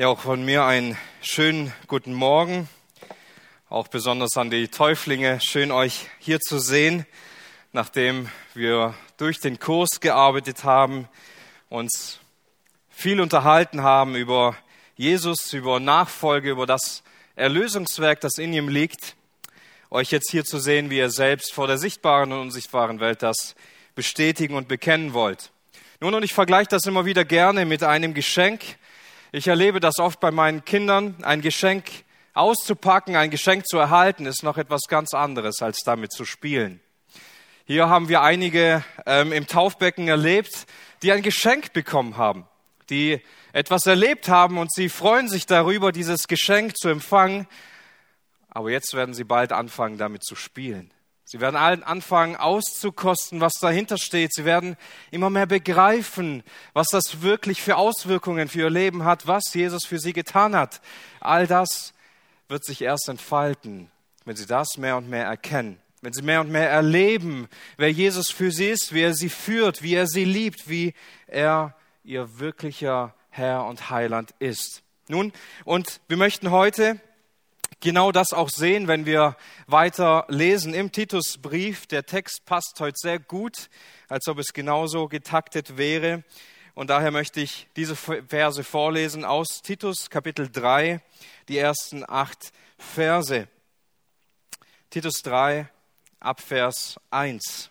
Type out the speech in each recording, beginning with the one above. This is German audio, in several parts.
Ja, auch von mir einen schönen guten Morgen. Auch besonders an die Täuflinge. Schön euch hier zu sehen, nachdem wir durch den Kurs gearbeitet haben, uns viel unterhalten haben über Jesus, über Nachfolge, über das Erlösungswerk, das in ihm liegt. Euch jetzt hier zu sehen, wie ihr selbst vor der sichtbaren und unsichtbaren Welt das bestätigen und bekennen wollt. Nun, und ich vergleiche das immer wieder gerne mit einem Geschenk, ich erlebe das oft bei meinen Kindern. Ein Geschenk auszupacken, ein Geschenk zu erhalten, ist noch etwas ganz anderes, als damit zu spielen. Hier haben wir einige ähm, im Taufbecken erlebt, die ein Geschenk bekommen haben, die etwas erlebt haben und sie freuen sich darüber, dieses Geschenk zu empfangen. Aber jetzt werden sie bald anfangen, damit zu spielen. Sie werden allen anfangen auszukosten, was dahinter steht. Sie werden immer mehr begreifen, was das wirklich für Auswirkungen für ihr Leben hat, was Jesus für sie getan hat. All das wird sich erst entfalten, wenn sie das mehr und mehr erkennen, wenn sie mehr und mehr erleben, wer Jesus für sie ist, wie er sie führt, wie er sie liebt, wie er ihr wirklicher Herr und Heiland ist. Nun, und wir möchten heute genau das auch sehen, wenn wir weiter lesen im Titusbrief. Der Text passt heute sehr gut, als ob es genauso getaktet wäre. Und daher möchte ich diese Verse vorlesen aus Titus Kapitel 3, die ersten acht Verse. Titus 3, Abvers 1.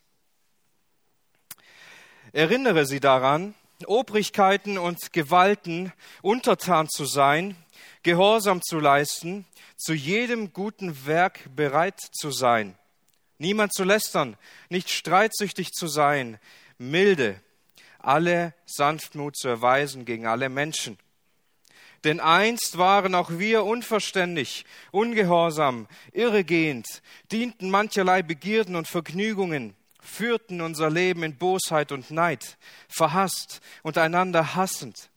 Erinnere sie daran, Obrigkeiten und Gewalten untertan zu sein, Gehorsam zu leisten, zu jedem guten Werk bereit zu sein, niemand zu lästern, nicht streitsüchtig zu sein, milde, alle Sanftmut zu erweisen gegen alle Menschen. Denn einst waren auch wir unverständig, ungehorsam, irregehend, dienten mancherlei Begierden und Vergnügungen, führten unser Leben in Bosheit und Neid, verhasst und einander hassend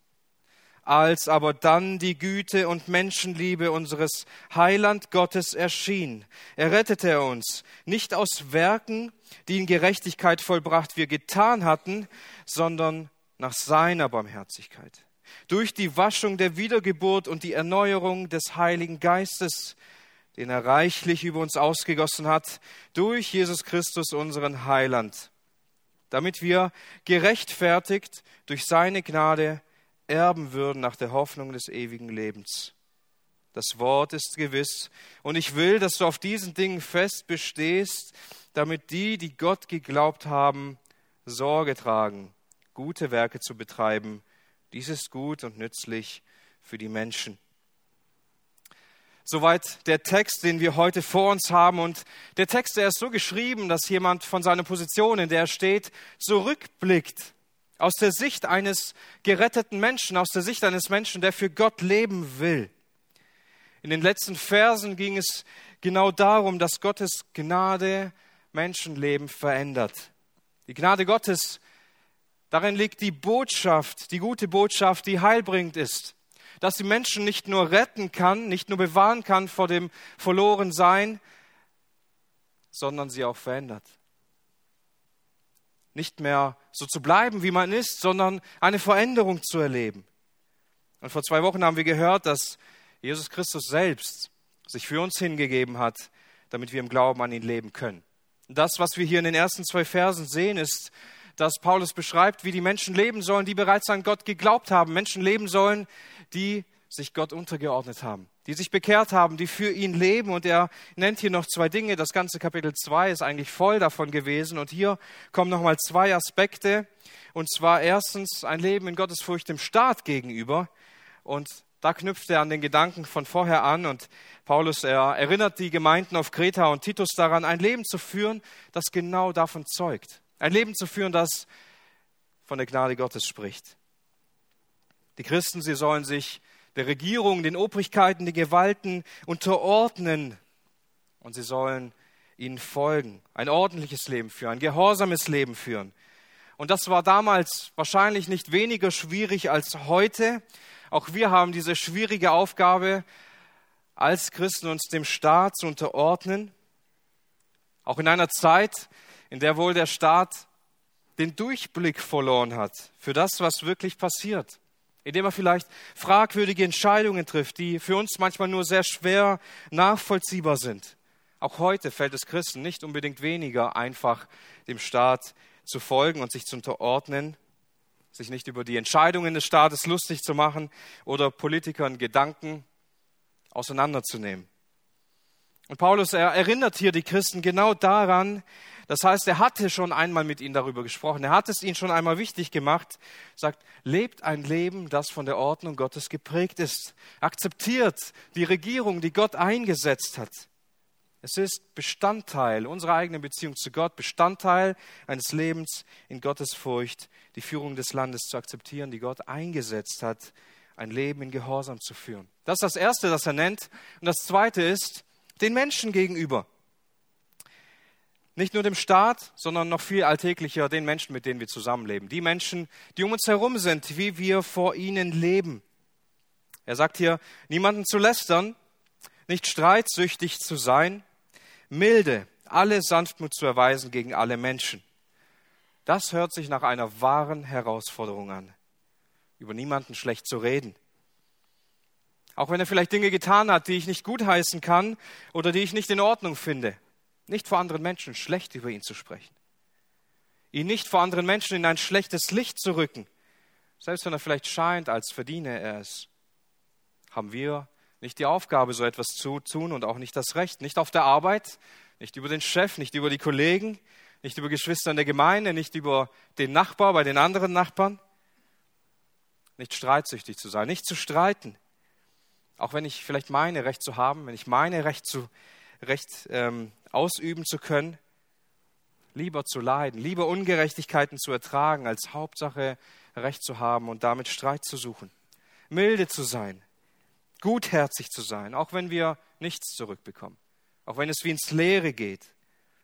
als aber dann die Güte und Menschenliebe unseres Heiland Gottes erschien. Errettete er uns, nicht aus Werken, die in Gerechtigkeit vollbracht wir getan hatten, sondern nach seiner Barmherzigkeit. Durch die Waschung der Wiedergeburt und die Erneuerung des Heiligen Geistes, den er reichlich über uns ausgegossen hat, durch Jesus Christus, unseren Heiland, damit wir gerechtfertigt durch seine Gnade erben würden nach der Hoffnung des ewigen Lebens. Das Wort ist gewiss. Und ich will, dass du auf diesen Dingen fest bestehst, damit die, die Gott geglaubt haben, Sorge tragen, gute Werke zu betreiben. Dies ist gut und nützlich für die Menschen. Soweit der Text, den wir heute vor uns haben. Und der Text, der ist so geschrieben, dass jemand von seiner Position, in der er steht, zurückblickt aus der Sicht eines geretteten Menschen, aus der Sicht eines Menschen, der für Gott leben will. In den letzten Versen ging es genau darum, dass Gottes Gnade Menschenleben verändert. Die Gnade Gottes, darin liegt die Botschaft, die gute Botschaft, die heilbringend ist, dass sie Menschen nicht nur retten kann, nicht nur bewahren kann vor dem Verlorensein, sondern sie auch verändert nicht mehr so zu bleiben, wie man ist, sondern eine Veränderung zu erleben. Und vor zwei Wochen haben wir gehört, dass Jesus Christus selbst sich für uns hingegeben hat, damit wir im Glauben an ihn leben können. das, was wir hier in den ersten zwei Versen sehen, ist, dass Paulus beschreibt, wie die Menschen leben sollen, die bereits an Gott geglaubt haben. Menschen leben sollen, die sich Gott untergeordnet haben, die sich bekehrt haben, die für ihn leben. Und er nennt hier noch zwei Dinge. Das ganze Kapitel 2 ist eigentlich voll davon gewesen. Und hier kommen nochmal zwei Aspekte. Und zwar erstens ein Leben in Gottesfurcht dem Staat gegenüber. Und da knüpft er an den Gedanken von vorher an. Und Paulus er erinnert die Gemeinden auf Kreta und Titus daran, ein Leben zu führen, das genau davon zeugt. Ein Leben zu führen, das von der Gnade Gottes spricht. Die Christen, sie sollen sich der Regierung, den Obrigkeiten, den Gewalten unterordnen. Und sie sollen ihnen folgen, ein ordentliches Leben führen, ein gehorsames Leben führen. Und das war damals wahrscheinlich nicht weniger schwierig als heute. Auch wir haben diese schwierige Aufgabe, als Christen uns dem Staat zu unterordnen. Auch in einer Zeit, in der wohl der Staat den Durchblick verloren hat für das, was wirklich passiert. Indem er vielleicht fragwürdige Entscheidungen trifft, die für uns manchmal nur sehr schwer nachvollziehbar sind. Auch heute fällt es Christen nicht unbedingt weniger einfach, dem Staat zu folgen und sich zu unterordnen, sich nicht über die Entscheidungen des Staates lustig zu machen oder Politikern Gedanken auseinanderzunehmen. Und Paulus er erinnert hier die Christen genau daran, das heißt, er hatte schon einmal mit ihnen darüber gesprochen, er hat es ihnen schon einmal wichtig gemacht, sagt, lebt ein Leben, das von der Ordnung Gottes geprägt ist, akzeptiert die Regierung, die Gott eingesetzt hat. Es ist Bestandteil unserer eigenen Beziehung zu Gott, Bestandteil eines Lebens in Gottes Furcht, die Führung des Landes zu akzeptieren, die Gott eingesetzt hat, ein Leben in Gehorsam zu führen. Das ist das Erste, das er nennt. Und das Zweite ist, den Menschen gegenüber. Nicht nur dem Staat, sondern noch viel alltäglicher den Menschen, mit denen wir zusammenleben. Die Menschen, die um uns herum sind, wie wir vor ihnen leben. Er sagt hier, niemanden zu lästern, nicht streitsüchtig zu sein, milde, alle Sanftmut zu erweisen gegen alle Menschen. Das hört sich nach einer wahren Herausforderung an, über niemanden schlecht zu reden. Auch wenn er vielleicht Dinge getan hat, die ich nicht gutheißen kann oder die ich nicht in Ordnung finde, nicht vor anderen Menschen schlecht über ihn zu sprechen. Ihn nicht vor anderen Menschen in ein schlechtes Licht zu rücken, selbst wenn er vielleicht scheint, als verdiene er es, haben wir nicht die Aufgabe, so etwas zu tun und auch nicht das Recht. Nicht auf der Arbeit, nicht über den Chef, nicht über die Kollegen, nicht über Geschwister in der Gemeinde, nicht über den Nachbar bei den anderen Nachbarn. Nicht streitsüchtig zu sein, nicht zu streiten. Auch wenn ich vielleicht meine, Recht zu haben, wenn ich meine, Recht, zu, Recht ähm, ausüben zu können, lieber zu leiden, lieber Ungerechtigkeiten zu ertragen, als Hauptsache Recht zu haben und damit Streit zu suchen. Milde zu sein, gutherzig zu sein, auch wenn wir nichts zurückbekommen, auch wenn es wie ins Leere geht,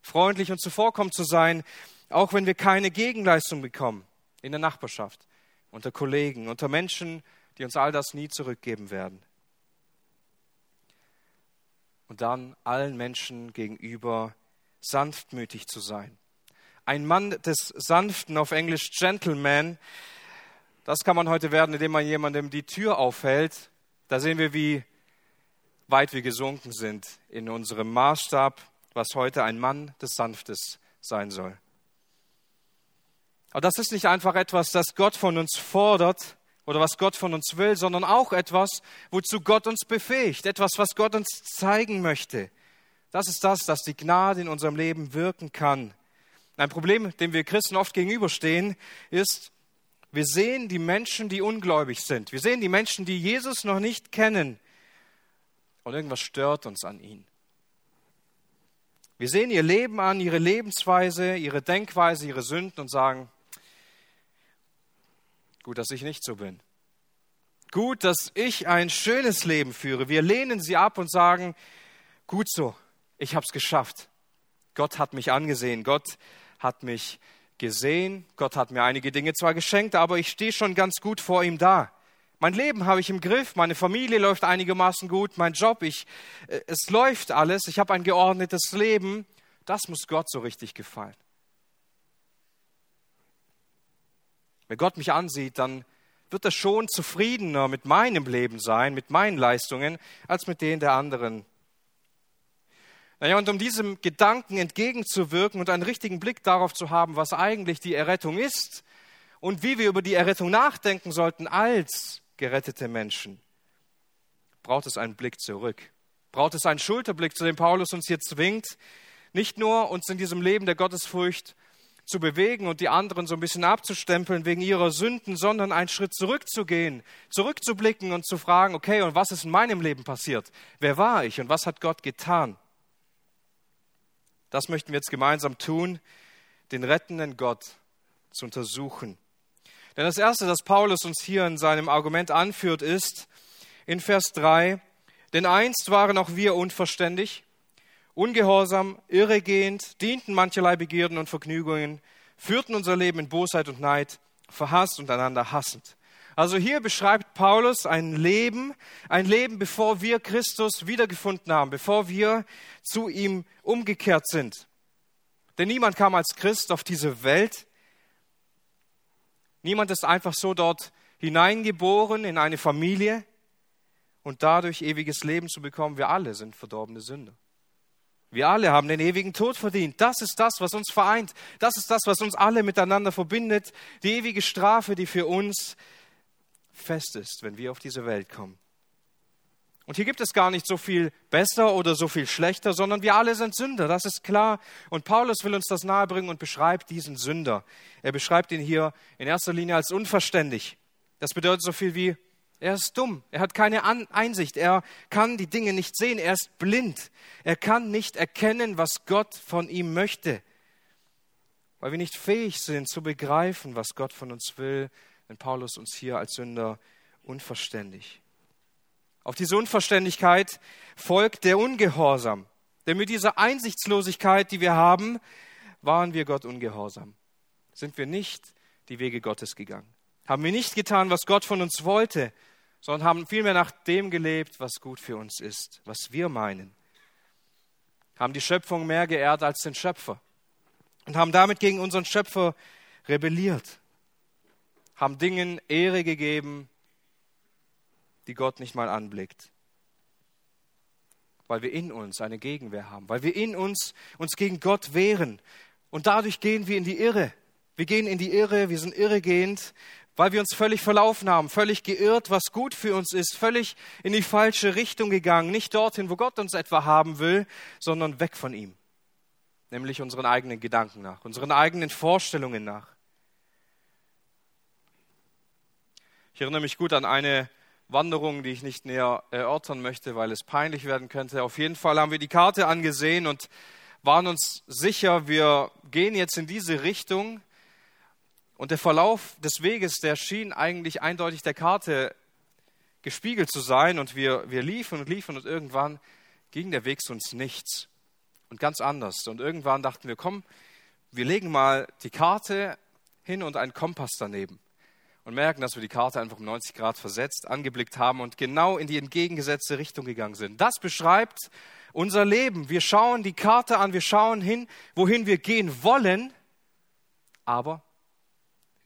freundlich und zuvorkommend zu sein, auch wenn wir keine Gegenleistung bekommen in der Nachbarschaft, unter Kollegen, unter Menschen, die uns all das nie zurückgeben werden. Und dann allen Menschen gegenüber sanftmütig zu sein. Ein Mann des Sanften, auf Englisch Gentleman, das kann man heute werden, indem man jemandem die Tür aufhält da sehen wir, wie weit wir gesunken sind in unserem Maßstab, was heute ein Mann des Sanftes sein soll. Aber das ist nicht einfach etwas, das Gott von uns fordert oder was Gott von uns will, sondern auch etwas, wozu Gott uns befähigt, etwas, was Gott uns zeigen möchte. Das ist das, dass die Gnade in unserem Leben wirken kann. Ein Problem, dem wir Christen oft gegenüberstehen, ist, wir sehen die Menschen, die ungläubig sind. Wir sehen die Menschen, die Jesus noch nicht kennen. Und irgendwas stört uns an ihnen. Wir sehen ihr Leben an, ihre Lebensweise, ihre Denkweise, ihre Sünden und sagen, gut, dass ich nicht so bin. Gut, dass ich ein schönes Leben führe. Wir lehnen sie ab und sagen, gut so, ich habe es geschafft. Gott hat mich angesehen, Gott hat mich gesehen. Gott hat mir einige Dinge zwar geschenkt, aber ich stehe schon ganz gut vor ihm da. Mein Leben habe ich im Griff, meine Familie läuft einigermaßen gut, mein Job, ich, äh, es läuft alles, ich habe ein geordnetes Leben. Das muss Gott so richtig gefallen. Wenn Gott mich ansieht, dann wird er schon zufriedener mit meinem Leben sein, mit meinen Leistungen, als mit denen der anderen naja, und um diesem Gedanken entgegenzuwirken und einen richtigen Blick darauf zu haben, was eigentlich die Errettung ist und wie wir über die Errettung nachdenken sollten als gerettete Menschen, braucht es einen Blick zurück. Braucht es einen Schulterblick, zu dem Paulus uns hier zwingt, nicht nur uns in diesem Leben der Gottesfurcht zu bewegen und die anderen so ein bisschen abzustempeln wegen ihrer Sünden, sondern einen Schritt zurückzugehen, zurückzublicken und zu fragen, okay, und was ist in meinem Leben passiert? Wer war ich und was hat Gott getan? Das möchten wir jetzt gemeinsam tun, den rettenden Gott zu untersuchen. Denn das Erste, das Paulus uns hier in seinem Argument anführt, ist in Vers 3, denn einst waren auch wir unverständig, ungehorsam, irregehend, dienten mancherlei Begierden und Vergnügungen, führten unser Leben in Bosheit und Neid, verhasst und einander hassend. Also hier beschreibt Paulus ein Leben, ein Leben, bevor wir Christus wiedergefunden haben, bevor wir zu ihm umgekehrt sind. Denn niemand kam als Christ auf diese Welt. Niemand ist einfach so dort hineingeboren in eine Familie und dadurch ewiges Leben zu bekommen. Wir alle sind verdorbene Sünder. Wir alle haben den ewigen Tod verdient. Das ist das, was uns vereint. Das ist das, was uns alle miteinander verbindet. Die ewige Strafe, die für uns fest ist, wenn wir auf diese Welt kommen. Und hier gibt es gar nicht so viel besser oder so viel schlechter, sondern wir alle sind Sünder, das ist klar. Und Paulus will uns das nahebringen und beschreibt diesen Sünder. Er beschreibt ihn hier in erster Linie als unverständig. Das bedeutet so viel wie, er ist dumm, er hat keine Einsicht, er kann die Dinge nicht sehen, er ist blind, er kann nicht erkennen, was Gott von ihm möchte, weil wir nicht fähig sind zu begreifen, was Gott von uns will, wenn Paulus uns hier als Sünder unverständig. Auf diese Unverständlichkeit folgt der Ungehorsam. Denn mit dieser Einsichtslosigkeit, die wir haben, waren wir Gott ungehorsam. Sind wir nicht die Wege Gottes gegangen. Haben wir nicht getan, was Gott von uns wollte, sondern haben vielmehr nach dem gelebt, was gut für uns ist, was wir meinen. Haben die Schöpfung mehr geehrt als den Schöpfer und haben damit gegen unseren Schöpfer rebelliert. Haben Dingen Ehre gegeben, die Gott nicht mal anblickt. Weil wir in uns eine Gegenwehr haben, weil wir in uns uns gegen Gott wehren. Und dadurch gehen wir in die Irre. Wir gehen in die Irre, wir sind irregehend, weil wir uns völlig verlaufen haben, völlig geirrt, was gut für uns ist, völlig in die falsche Richtung gegangen, nicht dorthin, wo Gott uns etwa haben will, sondern weg von ihm, nämlich unseren eigenen Gedanken nach, unseren eigenen Vorstellungen nach. Ich erinnere mich gut an eine Wanderung, die ich nicht näher erörtern möchte, weil es peinlich werden könnte. Auf jeden Fall haben wir die Karte angesehen und waren uns sicher, wir gehen jetzt in diese Richtung. Und der Verlauf des Weges, der schien eigentlich eindeutig der Karte gespiegelt zu sein. Und wir, wir liefen und liefen und irgendwann ging der Weg zu uns nichts und ganz anders. Und irgendwann dachten wir, komm, wir legen mal die Karte hin und einen Kompass daneben und merken, dass wir die Karte einfach um 90 Grad versetzt angeblickt haben und genau in die entgegengesetzte Richtung gegangen sind. Das beschreibt unser Leben. Wir schauen die Karte an, wir schauen hin, wohin wir gehen wollen, aber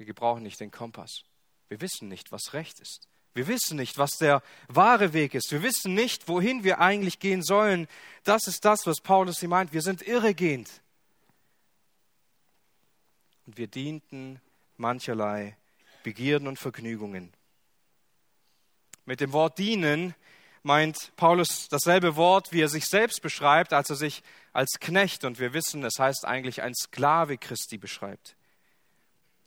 wir gebrauchen nicht den Kompass. Wir wissen nicht, was recht ist. Wir wissen nicht, was der wahre Weg ist. Wir wissen nicht, wohin wir eigentlich gehen sollen. Das ist das, was Paulus hier meint. Wir sind irregehend. Und wir dienten mancherlei Begierden und Vergnügungen. Mit dem Wort dienen meint Paulus dasselbe Wort, wie er sich selbst beschreibt, als er sich als Knecht, und wir wissen, es heißt eigentlich ein Sklave Christi beschreibt.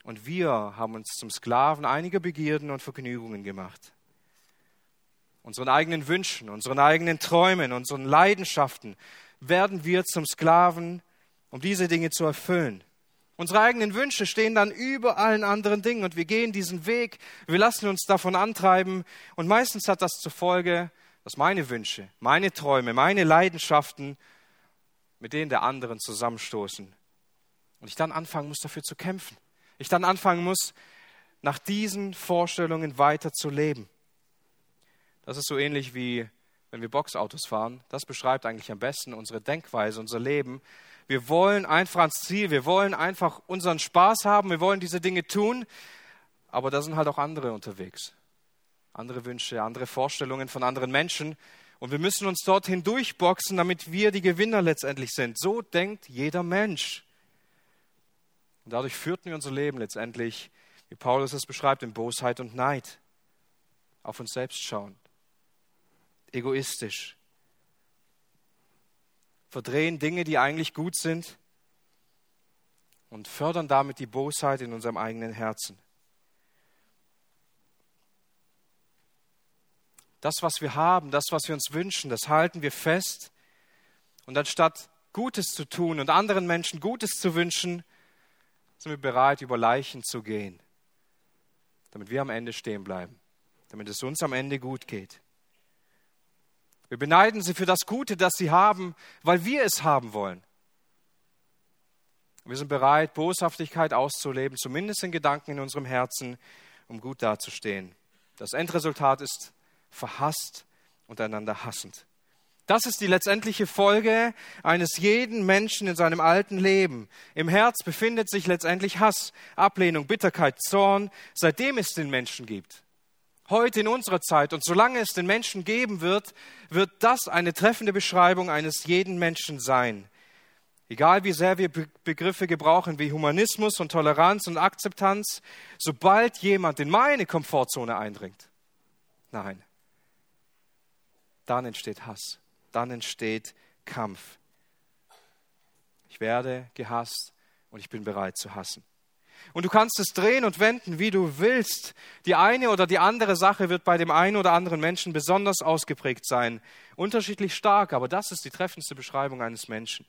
Und wir haben uns zum Sklaven einiger Begierden und Vergnügungen gemacht. Unseren eigenen Wünschen, unseren eigenen Träumen, unseren Leidenschaften werden wir zum Sklaven, um diese Dinge zu erfüllen. Unsere eigenen Wünsche stehen dann über allen anderen Dingen und wir gehen diesen Weg, wir lassen uns davon antreiben und meistens hat das zur Folge, dass meine Wünsche, meine Träume, meine Leidenschaften mit denen der anderen zusammenstoßen und ich dann anfangen muss, dafür zu kämpfen. Ich dann anfangen muss, nach diesen Vorstellungen weiter zu leben. Das ist so ähnlich wie wenn wir Boxautos fahren. Das beschreibt eigentlich am besten unsere Denkweise, unser Leben. Wir wollen einfach ans Ziel, wir wollen einfach unseren Spaß haben, wir wollen diese Dinge tun, aber da sind halt auch andere unterwegs. Andere Wünsche, andere Vorstellungen von anderen Menschen. Und wir müssen uns dorthin durchboxen, damit wir die Gewinner letztendlich sind. So denkt jeder Mensch. Und dadurch führten wir unser Leben letztendlich, wie Paulus es beschreibt, in Bosheit und Neid. Auf uns selbst schauen. Egoistisch verdrehen Dinge, die eigentlich gut sind und fördern damit die Bosheit in unserem eigenen Herzen. Das, was wir haben, das, was wir uns wünschen, das halten wir fest. Und anstatt Gutes zu tun und anderen Menschen Gutes zu wünschen, sind wir bereit, über Leichen zu gehen, damit wir am Ende stehen bleiben, damit es uns am Ende gut geht. Wir beneiden sie für das Gute, das sie haben, weil wir es haben wollen. Wir sind bereit, Boshaftigkeit auszuleben, zumindest in Gedanken in unserem Herzen, um gut dazustehen. Das Endresultat ist verhasst und einander hassend. Das ist die letztendliche Folge eines jeden Menschen in seinem alten Leben. Im Herz befindet sich letztendlich Hass, Ablehnung, Bitterkeit, Zorn, seitdem es den Menschen gibt. Heute in unserer Zeit und solange es den Menschen geben wird, wird das eine treffende Beschreibung eines jeden Menschen sein. Egal wie sehr wir Begriffe gebrauchen wie Humanismus und Toleranz und Akzeptanz, sobald jemand in meine Komfortzone eindringt, nein, dann entsteht Hass dann entsteht Kampf. Ich werde gehasst und ich bin bereit zu hassen. Und du kannst es drehen und wenden, wie du willst. Die eine oder die andere Sache wird bei dem einen oder anderen Menschen besonders ausgeprägt sein. Unterschiedlich stark, aber das ist die treffendste Beschreibung eines Menschen.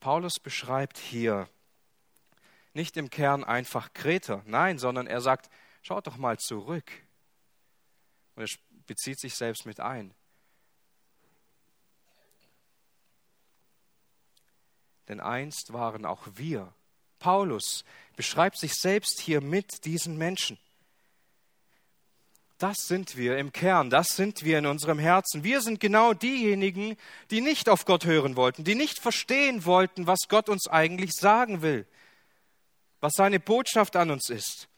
Paulus beschreibt hier nicht im Kern einfach Kreter, nein, sondern er sagt, schaut doch mal zurück. Und er bezieht sich selbst mit ein. Denn einst waren auch wir. Paulus beschreibt sich selbst hier mit diesen Menschen. Das sind wir im Kern, das sind wir in unserem Herzen. Wir sind genau diejenigen, die nicht auf Gott hören wollten, die nicht verstehen wollten, was Gott uns eigentlich sagen will, was seine Botschaft an uns ist.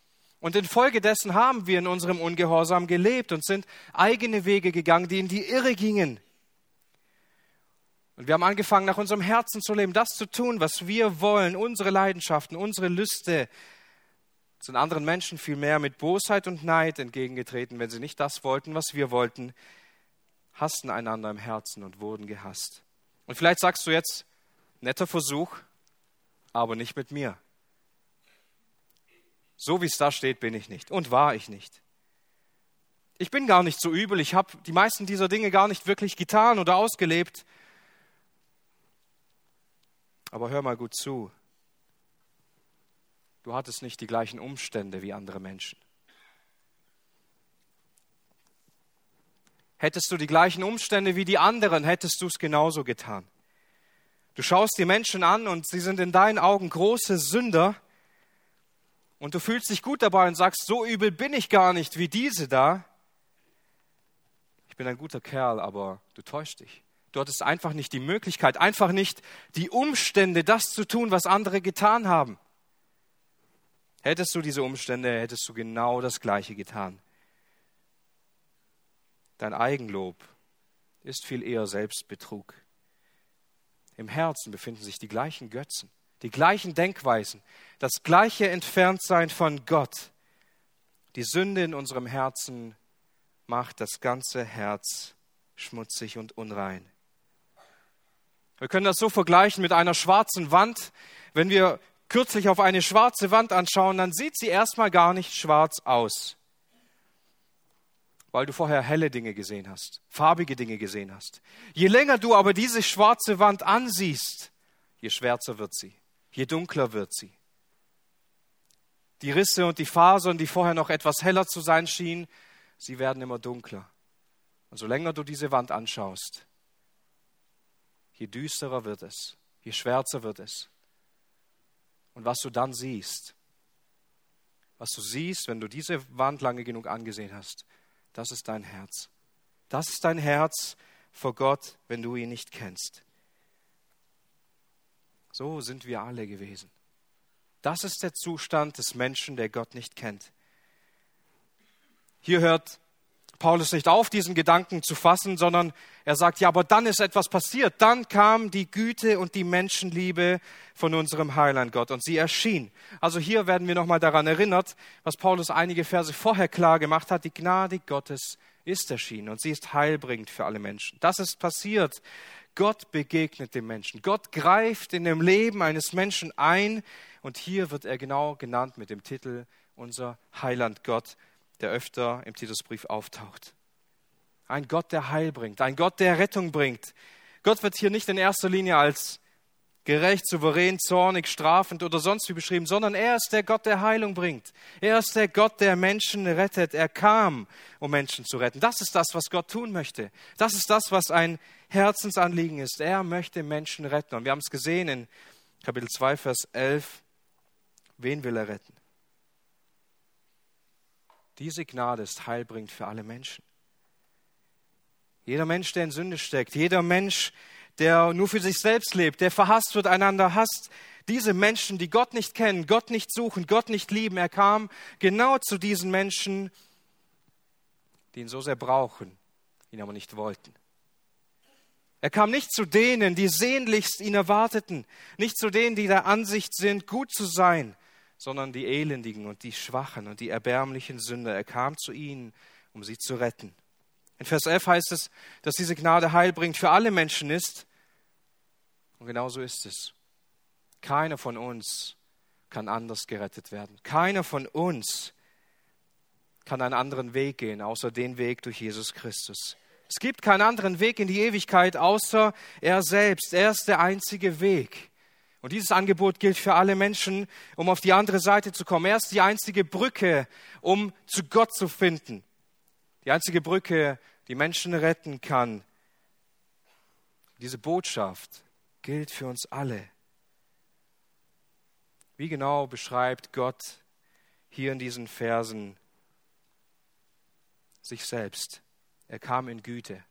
Und infolgedessen haben wir in unserem Ungehorsam gelebt und sind eigene Wege gegangen, die in die Irre gingen. Und wir haben angefangen, nach unserem Herzen zu leben, das zu tun, was wir wollen, unsere Leidenschaften, unsere Lüste. Sind anderen Menschen vielmehr mit Bosheit und Neid entgegengetreten, wenn sie nicht das wollten, was wir wollten, hassten einander im Herzen und wurden gehasst. Und vielleicht sagst du jetzt, netter Versuch, aber nicht mit mir. So wie es da steht, bin ich nicht und war ich nicht. Ich bin gar nicht so übel, ich habe die meisten dieser Dinge gar nicht wirklich getan oder ausgelebt. Aber hör mal gut zu. Du hattest nicht die gleichen Umstände wie andere Menschen. Hättest du die gleichen Umstände wie die anderen, hättest du es genauso getan. Du schaust die Menschen an und sie sind in deinen Augen große Sünder und du fühlst dich gut dabei und sagst, so übel bin ich gar nicht wie diese da. Ich bin ein guter Kerl, aber du täuschst dich. Du hattest einfach nicht die Möglichkeit, einfach nicht die Umstände, das zu tun, was andere getan haben. Hättest du diese Umstände, hättest du genau das Gleiche getan. Dein Eigenlob ist viel eher Selbstbetrug. Im Herzen befinden sich die gleichen Götzen, die gleichen Denkweisen, das gleiche Entferntsein von Gott. Die Sünde in unserem Herzen macht das ganze Herz schmutzig und unrein. Wir können das so vergleichen mit einer schwarzen Wand. Wenn wir kürzlich auf eine schwarze Wand anschauen, dann sieht sie erstmal gar nicht schwarz aus, weil du vorher helle Dinge gesehen hast, farbige Dinge gesehen hast. Je länger du aber diese schwarze Wand ansiehst, je schwärzer wird sie, je dunkler wird sie. Die Risse und die Fasern, die vorher noch etwas heller zu sein schienen, sie werden immer dunkler. Und so länger du diese Wand anschaust, je düsterer wird es, je schwärzer wird es. Und was du dann siehst, was du siehst, wenn du diese Wand lange genug angesehen hast, das ist dein Herz. Das ist dein Herz vor Gott, wenn du ihn nicht kennst. So sind wir alle gewesen. Das ist der Zustand des Menschen, der Gott nicht kennt. Hier hört Paulus nicht auf, diesen Gedanken zu fassen, sondern er sagt, ja, aber dann ist etwas passiert. Dann kam die Güte und die Menschenliebe von unserem Heiland Gott und sie erschien. Also hier werden wir nochmal daran erinnert, was Paulus einige Verse vorher klar gemacht hat. Die Gnade Gottes ist erschienen und sie ist heilbringend für alle Menschen. Das ist passiert. Gott begegnet dem Menschen. Gott greift in dem Leben eines Menschen ein und hier wird er genau genannt mit dem Titel unser Heiland Gott der öfter im Titusbrief auftaucht. Ein Gott, der Heil bringt, ein Gott, der Rettung bringt. Gott wird hier nicht in erster Linie als gerecht, souverän, zornig, strafend oder sonst wie beschrieben, sondern er ist der Gott, der Heilung bringt. Er ist der Gott, der Menschen rettet. Er kam, um Menschen zu retten. Das ist das, was Gott tun möchte. Das ist das, was ein Herzensanliegen ist. Er möchte Menschen retten. Und wir haben es gesehen in Kapitel 2, Vers 11. Wen will er retten? Diese Gnade ist heilbringend für alle Menschen. Jeder Mensch, der in Sünde steckt, jeder Mensch, der nur für sich selbst lebt, der verhasst wird, einander hasst, diese Menschen, die Gott nicht kennen, Gott nicht suchen, Gott nicht lieben, er kam genau zu diesen Menschen, die ihn so sehr brauchen, ihn aber nicht wollten. Er kam nicht zu denen, die sehnlichst ihn erwarteten, nicht zu denen, die der Ansicht sind, gut zu sein, sondern die Elendigen und die Schwachen und die erbärmlichen Sünder. Er kam zu ihnen, um sie zu retten. In Vers 11 heißt es, dass diese Gnade Heil bringt für alle Menschen ist. Und genau so ist es. Keiner von uns kann anders gerettet werden. Keiner von uns kann einen anderen Weg gehen, außer den Weg durch Jesus Christus. Es gibt keinen anderen Weg in die Ewigkeit, außer er selbst. Er ist der einzige Weg. Und dieses Angebot gilt für alle Menschen, um auf die andere Seite zu kommen. Er ist die einzige Brücke, um zu Gott zu finden. Die einzige Brücke, die Menschen retten kann. Diese Botschaft gilt für uns alle. Wie genau beschreibt Gott hier in diesen Versen sich selbst? Er kam in Güte.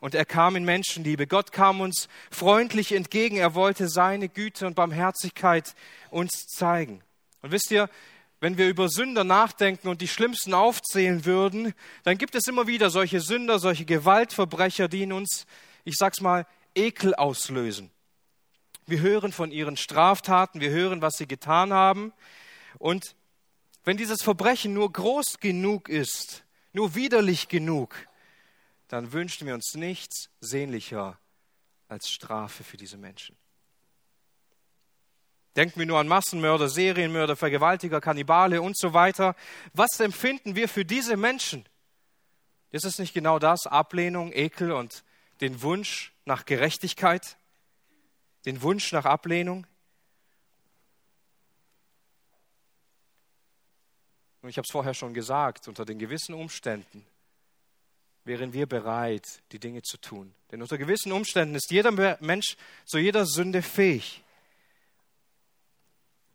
Und er kam in Menschenliebe. Gott kam uns freundlich entgegen. Er wollte seine Güte und Barmherzigkeit uns zeigen. Und wisst ihr, wenn wir über Sünder nachdenken und die schlimmsten aufzählen würden, dann gibt es immer wieder solche Sünder, solche Gewaltverbrecher, die in uns, ich sag's mal, Ekel auslösen. Wir hören von ihren Straftaten, wir hören, was sie getan haben. Und wenn dieses Verbrechen nur groß genug ist, nur widerlich genug, dann wünschen wir uns nichts sehnlicher als Strafe für diese Menschen. Denken wir nur an Massenmörder, Serienmörder, Vergewaltiger, Kannibale und so weiter. Was empfinden wir für diese Menschen? Ist es nicht genau das? Ablehnung, Ekel und den Wunsch nach Gerechtigkeit? Den Wunsch nach Ablehnung? Und ich habe es vorher schon gesagt, unter den gewissen Umständen wären wir bereit, die Dinge zu tun. Denn unter gewissen Umständen ist jeder Mensch zu jeder Sünde fähig.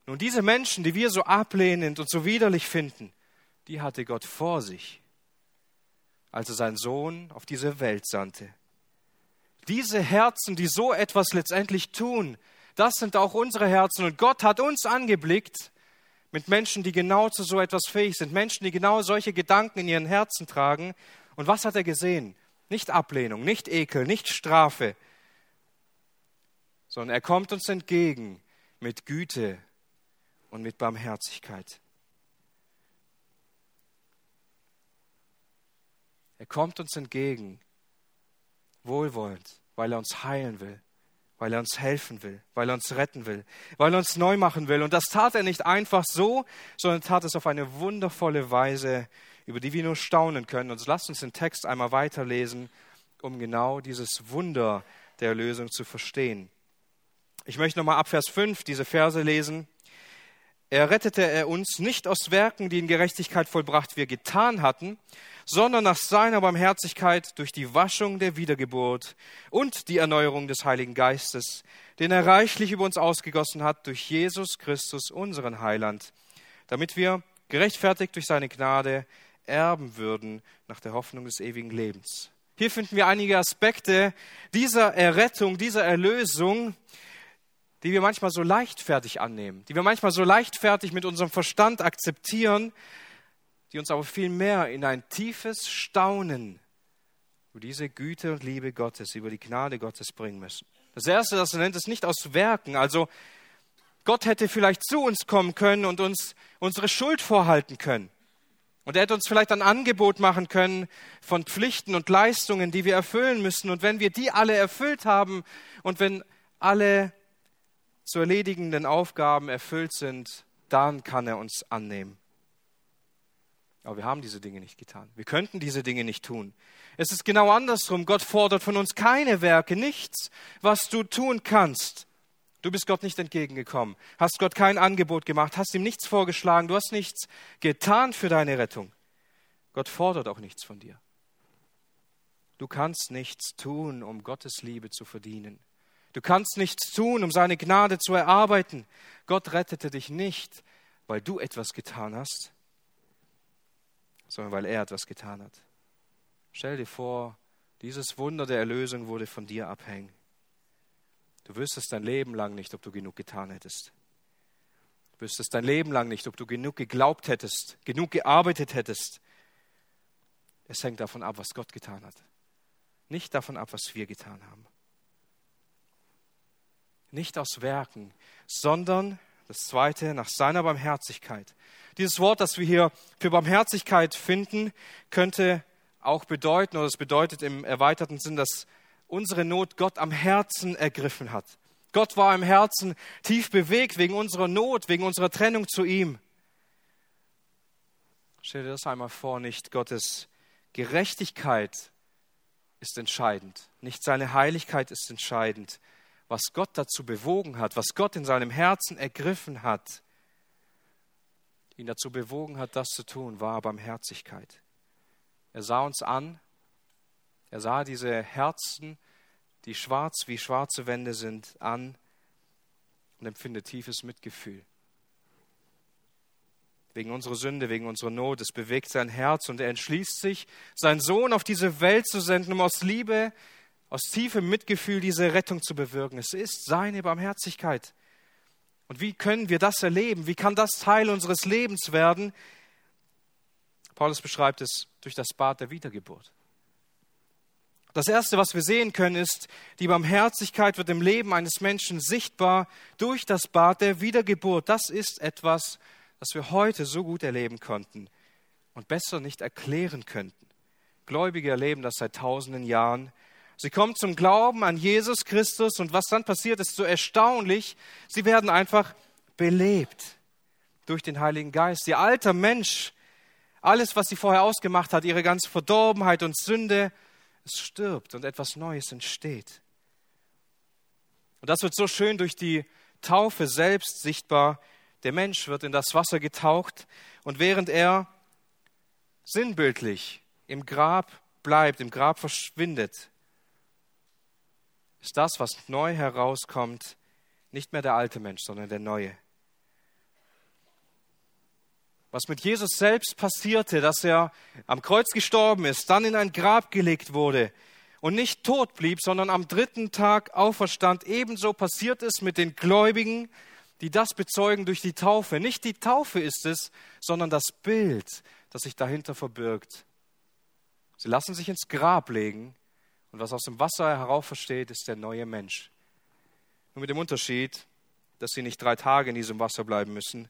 Nun, diese Menschen, die wir so ablehnend und so widerlich finden, die hatte Gott vor sich, als er seinen Sohn auf diese Welt sandte. Diese Herzen, die so etwas letztendlich tun, das sind auch unsere Herzen. Und Gott hat uns angeblickt mit Menschen, die genau zu so etwas fähig sind, Menschen, die genau solche Gedanken in ihren Herzen tragen und was hat er gesehen? Nicht Ablehnung, nicht Ekel, nicht Strafe, sondern er kommt uns entgegen mit Güte und mit Barmherzigkeit. Er kommt uns entgegen, wohlwollend, weil er uns heilen will, weil er uns helfen will, weil er uns retten will, weil er uns neu machen will. Und das tat er nicht einfach so, sondern tat es auf eine wundervolle Weise, über die wir nur staunen können. Und lasst uns den Text einmal weiterlesen, um genau dieses Wunder der Erlösung zu verstehen. Ich möchte nochmal ab Vers 5 diese Verse lesen. Er rettete er uns nicht aus Werken, die in Gerechtigkeit vollbracht wir getan hatten, sondern nach seiner Barmherzigkeit durch die Waschung der Wiedergeburt und die Erneuerung des Heiligen Geistes, den er reichlich über uns ausgegossen hat durch Jesus Christus, unseren Heiland, damit wir, gerechtfertigt durch seine Gnade, erben würden nach der Hoffnung des ewigen Lebens. Hier finden wir einige Aspekte dieser Errettung, dieser Erlösung, die wir manchmal so leichtfertig annehmen, die wir manchmal so leichtfertig mit unserem Verstand akzeptieren, die uns aber vielmehr in ein tiefes Staunen über diese Güte und Liebe Gottes, über die Gnade Gottes bringen müssen. Das Erste, das er nennt, ist nicht aus Werken. Also Gott hätte vielleicht zu uns kommen können und uns unsere Schuld vorhalten können. Und er hätte uns vielleicht ein Angebot machen können von Pflichten und Leistungen, die wir erfüllen müssen. Und wenn wir die alle erfüllt haben und wenn alle zu erledigenden Aufgaben erfüllt sind, dann kann er uns annehmen. Aber wir haben diese Dinge nicht getan. Wir könnten diese Dinge nicht tun. Es ist genau andersrum. Gott fordert von uns keine Werke, nichts, was du tun kannst. Du bist Gott nicht entgegengekommen, hast Gott kein Angebot gemacht, hast ihm nichts vorgeschlagen, du hast nichts getan für deine Rettung. Gott fordert auch nichts von dir. Du kannst nichts tun, um Gottes Liebe zu verdienen. Du kannst nichts tun, um seine Gnade zu erarbeiten. Gott rettete dich nicht, weil du etwas getan hast, sondern weil er etwas getan hat. Stell dir vor, Dieses Wunder der Erlösung wurde von dir abhängen. Du wüsstest dein Leben lang nicht, ob du genug getan hättest. Du wüsstest dein Leben lang nicht, ob du genug geglaubt hättest, genug gearbeitet hättest. Es hängt davon ab, was Gott getan hat. Nicht davon ab, was wir getan haben. Nicht aus Werken, sondern das zweite, nach seiner Barmherzigkeit. Dieses Wort, das wir hier für Barmherzigkeit finden, könnte auch bedeuten, oder es bedeutet im erweiterten Sinn, dass unsere Not Gott am Herzen ergriffen hat. Gott war im Herzen tief bewegt wegen unserer Not, wegen unserer Trennung zu ihm. Stell dir das einmal vor, nicht Gottes Gerechtigkeit ist entscheidend, nicht seine Heiligkeit ist entscheidend. Was Gott dazu bewogen hat, was Gott in seinem Herzen ergriffen hat, ihn dazu bewogen hat, das zu tun, war Barmherzigkeit. Er sah uns an, er sah diese Herzen, die schwarz wie schwarze Wände sind, an und empfindet tiefes Mitgefühl wegen unserer Sünde, wegen unserer Not. Es bewegt sein Herz und er entschließt sich, seinen Sohn auf diese Welt zu senden, um aus Liebe, aus tiefem Mitgefühl diese Rettung zu bewirken. Es ist seine Barmherzigkeit. Und wie können wir das erleben? Wie kann das Teil unseres Lebens werden? Paulus beschreibt es durch das Bad der Wiedergeburt. Das Erste, was wir sehen können, ist, die Barmherzigkeit wird im Leben eines Menschen sichtbar durch das Bad der Wiedergeburt. Das ist etwas, das wir heute so gut erleben konnten und besser nicht erklären könnten. Gläubige erleben das seit tausenden Jahren. Sie kommen zum Glauben an Jesus Christus und was dann passiert, ist so erstaunlich. Sie werden einfach belebt durch den Heiligen Geist. Ihr alter Mensch, alles, was sie vorher ausgemacht hat, ihre ganze Verdorbenheit und Sünde, es stirbt und etwas Neues entsteht. Und das wird so schön durch die Taufe selbst sichtbar, der Mensch wird in das Wasser getaucht und während er sinnbildlich im Grab bleibt, im Grab verschwindet, ist das, was neu herauskommt, nicht mehr der alte Mensch, sondern der neue. Was mit Jesus selbst passierte, dass er am Kreuz gestorben ist, dann in ein Grab gelegt wurde und nicht tot blieb, sondern am dritten Tag auferstand, ebenso passiert es mit den Gläubigen, die das bezeugen durch die Taufe. Nicht die Taufe ist es, sondern das Bild, das sich dahinter verbirgt. Sie lassen sich ins Grab legen und was aus dem Wasser herauf versteht, ist der neue Mensch. Nur mit dem Unterschied, dass sie nicht drei Tage in diesem Wasser bleiben müssen,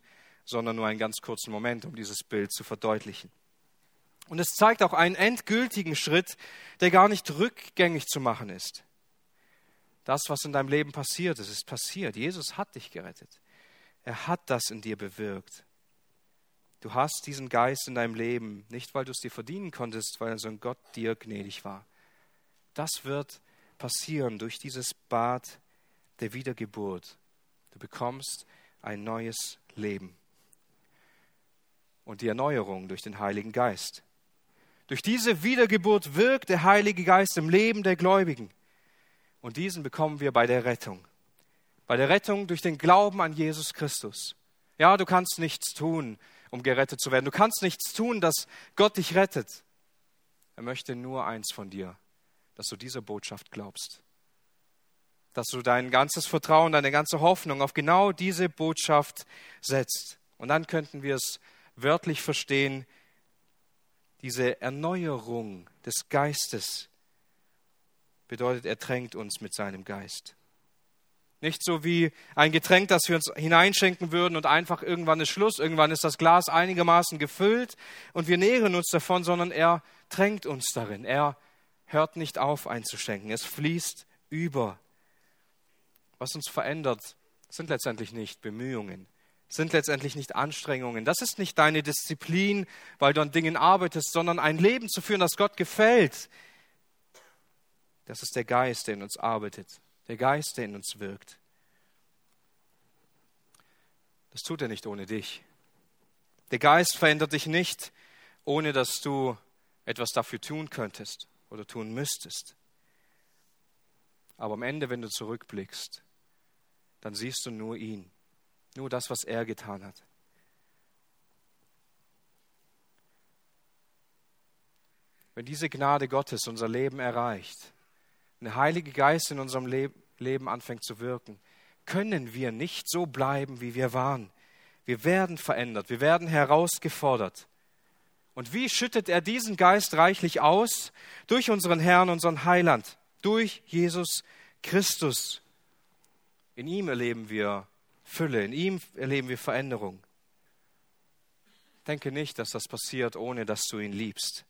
sondern nur einen ganz kurzen Moment, um dieses Bild zu verdeutlichen. Und es zeigt auch einen endgültigen Schritt, der gar nicht rückgängig zu machen ist. Das, was in deinem Leben passiert ist, ist passiert. Jesus hat dich gerettet. Er hat das in dir bewirkt. Du hast diesen Geist in deinem Leben, nicht weil du es dir verdienen konntest, weil so ein Gott dir gnädig war. Das wird passieren durch dieses Bad der Wiedergeburt. Du bekommst ein neues Leben und die Erneuerung durch den Heiligen Geist. Durch diese Wiedergeburt wirkt der Heilige Geist im Leben der Gläubigen. Und diesen bekommen wir bei der Rettung. Bei der Rettung durch den Glauben an Jesus Christus. Ja, du kannst nichts tun, um gerettet zu werden. Du kannst nichts tun, dass Gott dich rettet. Er möchte nur eins von dir, dass du dieser Botschaft glaubst. Dass du dein ganzes Vertrauen, deine ganze Hoffnung auf genau diese Botschaft setzt. Und dann könnten wir es wörtlich verstehen, diese Erneuerung des Geistes, bedeutet, er tränkt uns mit seinem Geist. Nicht so wie ein Getränk, das wir uns hineinschenken würden und einfach irgendwann ist Schluss, irgendwann ist das Glas einigermaßen gefüllt und wir nähren uns davon, sondern er tränkt uns darin. Er hört nicht auf einzuschenken. Es fließt über. Was uns verändert, sind letztendlich nicht Bemühungen, sind letztendlich nicht Anstrengungen. Das ist nicht deine Disziplin, weil du an Dingen arbeitest, sondern ein Leben zu führen, das Gott gefällt, das ist der Geist, der in uns arbeitet, der Geist, der in uns wirkt. Das tut er nicht ohne dich. Der Geist verändert dich nicht, ohne dass du etwas dafür tun könntest oder tun müsstest. Aber am Ende, wenn du zurückblickst, dann siehst du nur ihn, nur das, was er getan hat. wenn diese Gnade Gottes unser Leben erreicht, wenn der Heilige Geist in unserem Leben anfängt zu wirken, können wir nicht so bleiben, wie wir waren. Wir werden verändert, wir werden herausgefordert. Und wie schüttet er diesen Geist reichlich aus? Durch unseren Herrn, unseren Heiland, durch Jesus Christus. In ihm erleben wir Fülle, in ihm erleben wir Veränderung. Denke nicht, dass das passiert, ohne dass du ihn liebst,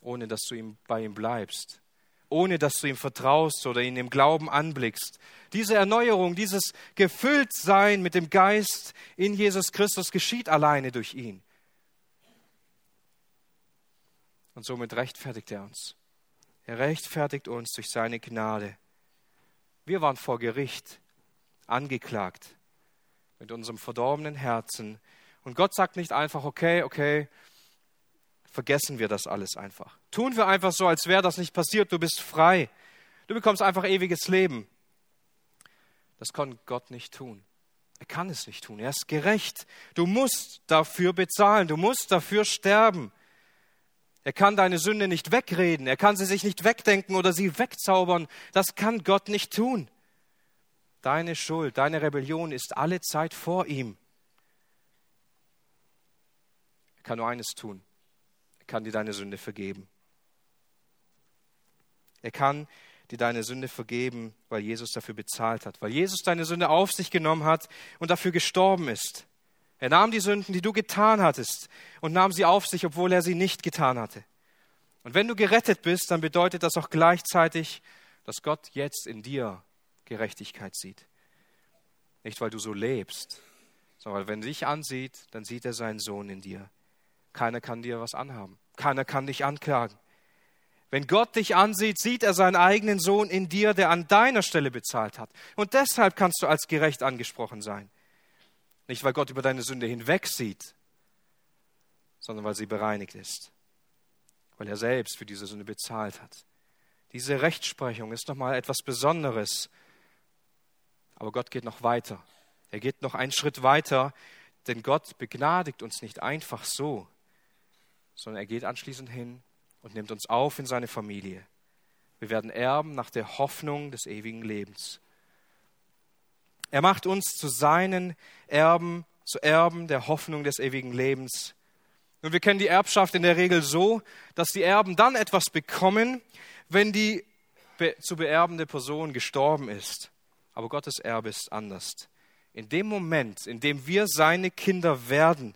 ohne dass du ihm, bei ihm bleibst, ohne dass du ihm vertraust oder ihn im Glauben anblickst. Diese Erneuerung, dieses Gefülltsein mit dem Geist in Jesus Christus geschieht alleine durch ihn. Und somit rechtfertigt er uns. Er rechtfertigt uns durch seine Gnade. Wir waren vor Gericht angeklagt mit unserem verdorbenen Herzen und Gott sagt nicht einfach, okay, okay, vergessen wir das alles einfach. Tun wir einfach so, als wäre das nicht passiert, du bist frei. Du bekommst einfach ewiges Leben. Das kann Gott nicht tun. Er kann es nicht tun. Er ist gerecht. Du musst dafür bezahlen. Du musst dafür sterben. Er kann deine Sünde nicht wegreden. Er kann sie sich nicht wegdenken oder sie wegzaubern. Das kann Gott nicht tun. Deine Schuld, deine Rebellion ist alle Zeit vor ihm. Er kann nur eines tun. Er kann dir deine Sünde vergeben. Er kann dir deine Sünde vergeben, weil Jesus dafür bezahlt hat, weil Jesus deine Sünde auf sich genommen hat und dafür gestorben ist. Er nahm die Sünden, die du getan hattest, und nahm sie auf sich, obwohl er sie nicht getan hatte. Und wenn du gerettet bist, dann bedeutet das auch gleichzeitig, dass Gott jetzt in dir Gerechtigkeit sieht. Nicht, weil du so lebst, sondern wenn er dich ansieht, dann sieht er seinen Sohn in dir. Keiner kann dir was anhaben. Keiner kann dich anklagen. Wenn Gott dich ansieht, sieht er seinen eigenen Sohn in dir, der an deiner Stelle bezahlt hat. Und deshalb kannst du als gerecht angesprochen sein. Nicht, weil Gott über deine Sünde hinwegsieht, sondern weil sie bereinigt ist. Weil er selbst für diese Sünde bezahlt hat. Diese Rechtsprechung ist nochmal etwas Besonderes. Aber Gott geht noch weiter. Er geht noch einen Schritt weiter, denn Gott begnadigt uns nicht einfach so, sondern er geht anschließend hin und nimmt uns auf in seine Familie. Wir werden Erben nach der Hoffnung des ewigen Lebens. Er macht uns zu seinen Erben, zu Erben der Hoffnung des ewigen Lebens. Und wir kennen die Erbschaft in der Regel so, dass die Erben dann etwas bekommen, wenn die zu beerbende Person gestorben ist. Aber Gottes Erbe ist anders. In dem Moment, in dem wir seine Kinder werden,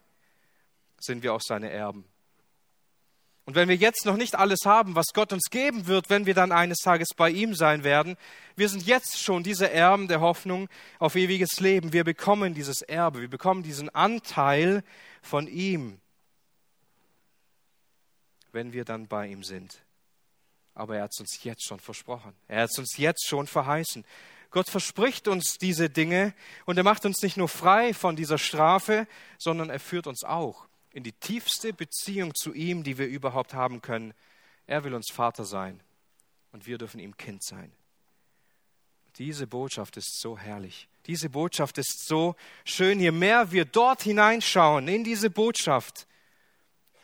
sind wir auch seine Erben. Und wenn wir jetzt noch nicht alles haben, was Gott uns geben wird, wenn wir dann eines Tages bei ihm sein werden, wir sind jetzt schon diese Erben der Hoffnung auf ewiges Leben. Wir bekommen dieses Erbe, wir bekommen diesen Anteil von ihm, wenn wir dann bei ihm sind. Aber er hat es uns jetzt schon versprochen. Er hat es uns jetzt schon verheißen. Gott verspricht uns diese Dinge und er macht uns nicht nur frei von dieser Strafe, sondern er führt uns auch in die tiefste Beziehung zu ihm, die wir überhaupt haben können. Er will uns Vater sein und wir dürfen ihm Kind sein. Diese Botschaft ist so herrlich. Diese Botschaft ist so schön. Je mehr wir dort hineinschauen, in diese Botschaft,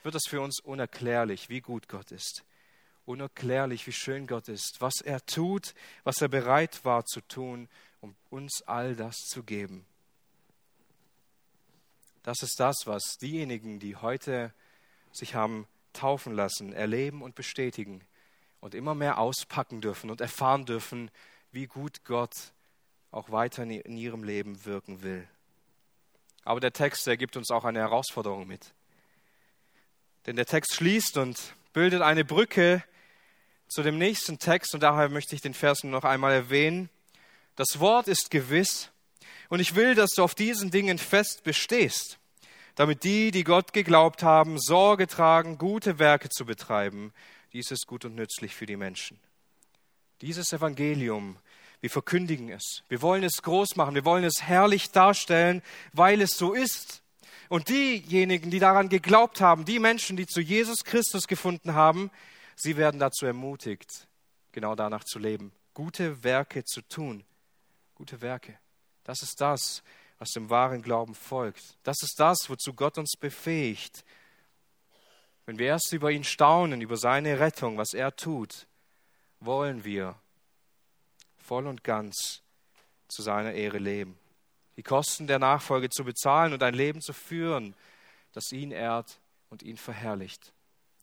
wird es für uns unerklärlich, wie gut Gott ist. Unerklärlich, wie schön Gott ist, was er tut, was er bereit war zu tun, um uns all das zu geben. Das ist das, was diejenigen, die heute sich haben taufen lassen, erleben und bestätigen und immer mehr auspacken dürfen und erfahren dürfen, wie gut Gott auch weiter in ihrem Leben wirken will. Aber der Text, der gibt uns auch eine Herausforderung mit. Denn der Text schließt und bildet eine Brücke zu dem nächsten Text und daher möchte ich den Vers nur noch einmal erwähnen. Das Wort ist gewiss und ich will, dass du auf diesen Dingen fest bestehst, damit die, die Gott geglaubt haben, Sorge tragen, gute Werke zu betreiben. Dies ist gut und nützlich für die Menschen. Dieses Evangelium, wir verkündigen es. Wir wollen es groß machen. Wir wollen es herrlich darstellen, weil es so ist. Und diejenigen, die daran geglaubt haben, die Menschen, die zu Jesus Christus gefunden haben, sie werden dazu ermutigt, genau danach zu leben, gute Werke zu tun. Gute Werke. Das ist das, was dem wahren Glauben folgt. Das ist das, wozu Gott uns befähigt. wenn wir erst über ihn staunen, über seine Rettung, was er tut, wollen wir voll und ganz zu seiner Ehre leben. Die Kosten der Nachfolge zu bezahlen und ein Leben zu führen, das ihn ehrt und ihn verherrlicht.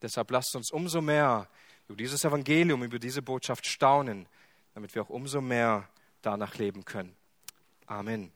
Deshalb lasst uns umso mehr über dieses Evangelium, über diese Botschaft staunen, damit wir auch umso mehr danach leben können. Amen.